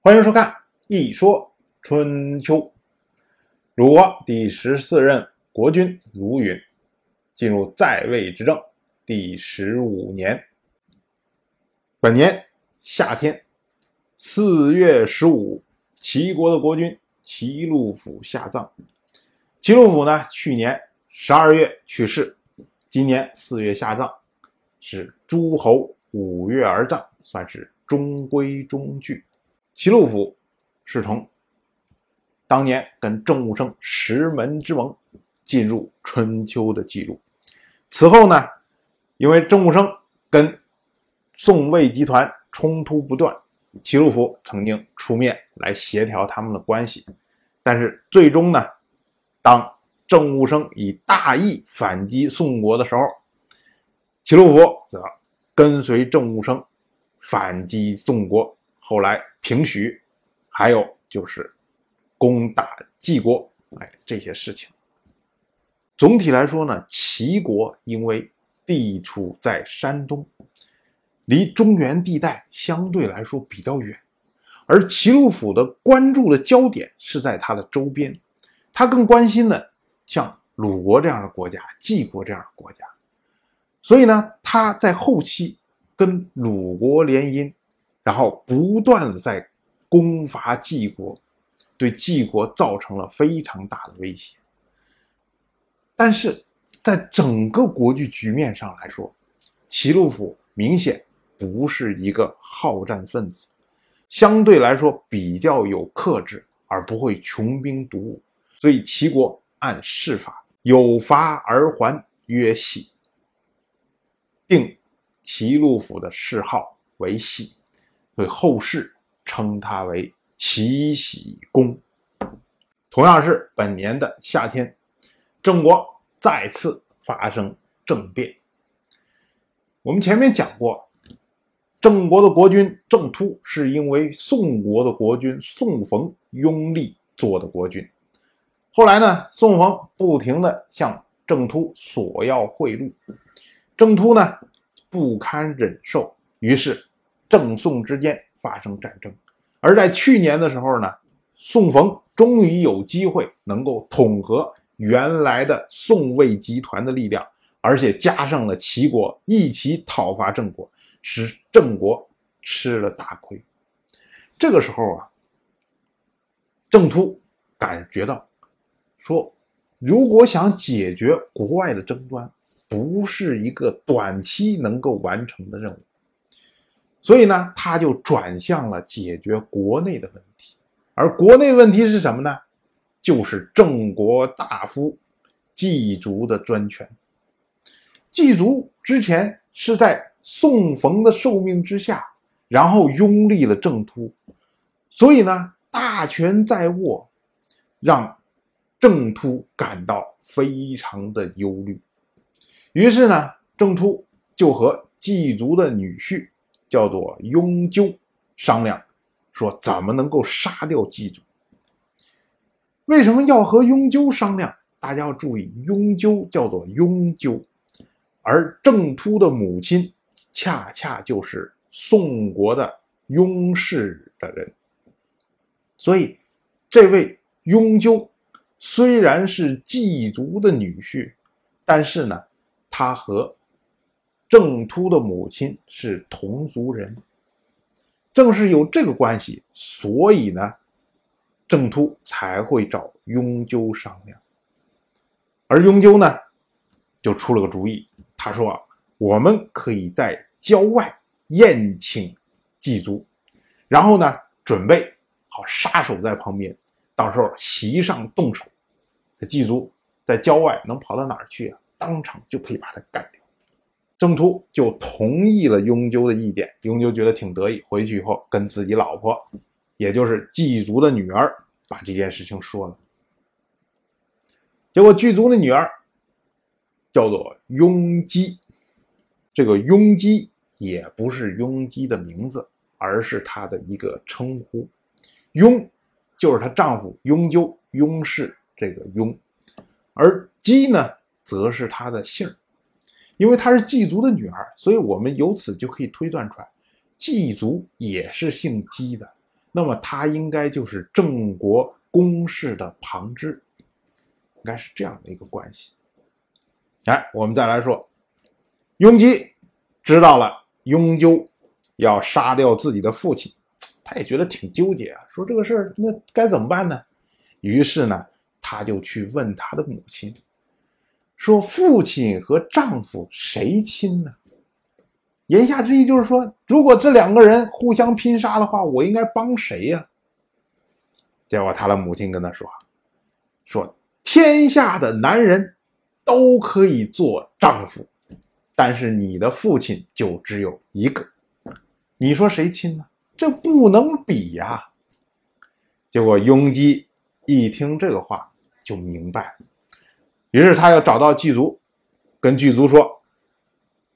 欢迎收看《一说春秋》。鲁国第十四任国君鲁允进入在位执政第十五年。本年夏天四月十五，齐国的国君齐鲁府下葬。齐鲁府呢，去年十二月去世，今年四月下葬，是诸侯五月而葬，算是中规中矩。齐鲁府是从当年跟郑武生石门之盟进入春秋的记录。此后呢，因为郑武生跟宋魏集团冲突不断，齐鲁府曾经出面来协调他们的关系，但是最终呢，当郑武生以大义反击宋国的时候，齐鲁府则跟随郑武生反击宋国。后来平徐，还有就是攻打晋国，哎，这些事情。总体来说呢，齐国因为地处在山东，离中原地带相对来说比较远，而齐鲁府的关注的焦点是在它的周边，他更关心的像鲁国这样的国家、晋国这样的国家，所以呢，他在后期跟鲁国联姻。然后不断的在攻伐晋国，对晋国造成了非常大的威胁。但是在整个国际局面上来说，齐鲁府明显不是一个好战分子，相对来说比较有克制，而不会穷兵黩武。所以齐国按事法有罚而还，曰喜，定齐鲁府的谥号为喜。所以后世称他为齐僖公。同样是本年的夏天，郑国再次发生政变。我们前面讲过，郑国的国君郑突是因为宋国的国君宋冯拥立做的国君。后来呢，宋冯不停的向郑突索要贿赂，郑突呢不堪忍受，于是。郑宋之间发生战争，而在去年的时候呢，宋冯终于有机会能够统合原来的宋魏集团的力量，而且加上了齐国一起讨伐郑国，使郑国吃了大亏。这个时候啊，郑突感觉到说，如果想解决国外的争端，不是一个短期能够完成的任务。所以呢，他就转向了解决国内的问题，而国内问题是什么呢？就是郑国大夫季族的专权。季族之前是在宋冯的受命之下，然后拥立了郑突，所以呢，大权在握，让郑突感到非常的忧虑。于是呢，郑突就和季族的女婿。叫做雍纠商量，说怎么能够杀掉季祖？为什么要和雍纠商量？大家要注意，雍纠叫做雍纠，而郑突的母亲恰恰就是宋国的雍氏的人，所以这位雍纠虽然是季族的女婿，但是呢，他和郑突的母亲是同族人，正是有这个关系，所以呢，郑突才会找雍纠商量。而雍纠呢，就出了个主意，他说：“我们可以在郊外宴请祭族，然后呢，准备好杀手在旁边，到时候席上动手，这祭族在郊外能跑到哪儿去啊？当场就可以把他干掉。”郑突就同意了雍纠的意见，雍纠觉得挺得意，回去以后跟自己老婆，也就是季族的女儿，把这件事情说了。结果季族的女儿叫做雍姬，这个雍姬也不是雍姬的名字，而是她的一个称呼，雍就是她丈夫雍纠雍氏这个雍，而姬呢，则是她的姓。因为她是季族的女儿，所以我们由此就可以推断出来，季族也是姓姬的。那么他应该就是郑国公室的旁支，应该是这样的一个关系。哎，我们再来说，雍姬知道了雍纠要杀掉自己的父亲，他也觉得挺纠结啊，说这个事儿那该怎么办呢？于是呢，他就去问他的母亲，说父亲和丈夫谁亲呢？言下之意就是说，如果这两个人互相拼杀的话，我应该帮谁呀？结果他的母亲跟他说：“说天下的男人都可以做丈夫，但是你的父亲就只有一个，你说谁亲呢？这不能比呀。”结果雍基一听这个话就明白了，于是他要找到祭族，跟剧族说。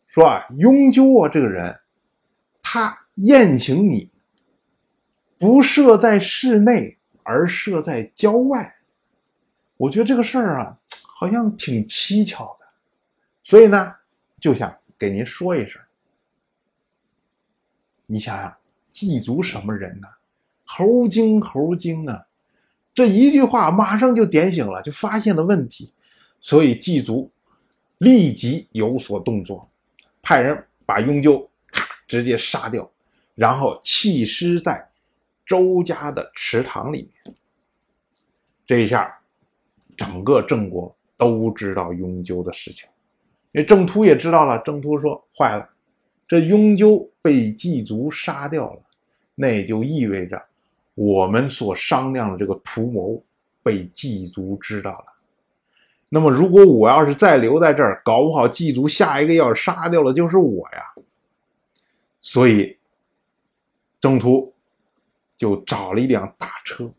说啊，雍纠啊，这个人，他宴请你，不设在室内，而设在郊外。我觉得这个事儿啊，好像挺蹊跷的，所以呢，就想给您说一声。你想想，祭族什么人呢？猴精，猴精啊！这一句话马上就点醒了，就发现了问题，所以祭族立即有所动作。派人把雍纠咔直接杀掉，然后弃尸在周家的池塘里面。这一下，整个郑国都知道雍纠的事情，因为郑突也知道了。郑突说：“坏了，这雍纠被祭族杀掉了，那也就意味着我们所商量的这个图谋被祭族知道了。”那么，如果我要是再留在这儿，搞不好祭族下一个要杀掉的就是我呀。所以，郑突就找了一辆大车，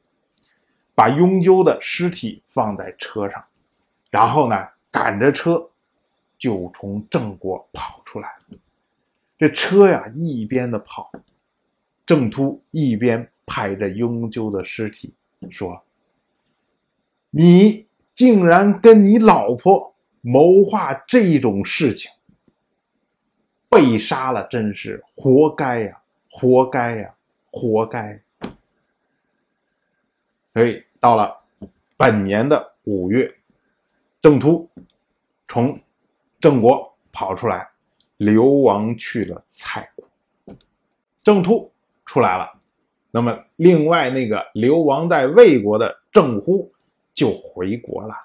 把雍纠的尸体放在车上，然后呢，赶着车就从郑国跑出来。这车呀，一边的跑，郑突一边拍着雍纠的尸体说：“你。”竟然跟你老婆谋划这种事情，被杀了，真是活该呀！活该呀！活该！所以到了本年的五月，郑突从郑国跑出来，流亡去了蔡国。郑突出来了，那么另外那个流亡在魏国的郑乎。就回国了，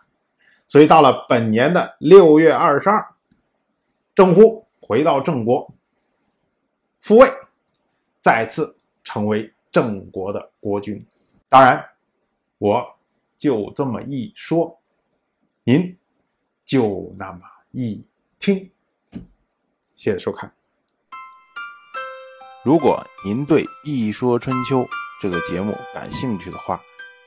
所以到了本年的六月二十二，郑乎回到郑国，复位，再次成为郑国的国君。当然，我就这么一说，您就那么一听。谢谢收看。如果您对《一说春秋》这个节目感兴趣的话，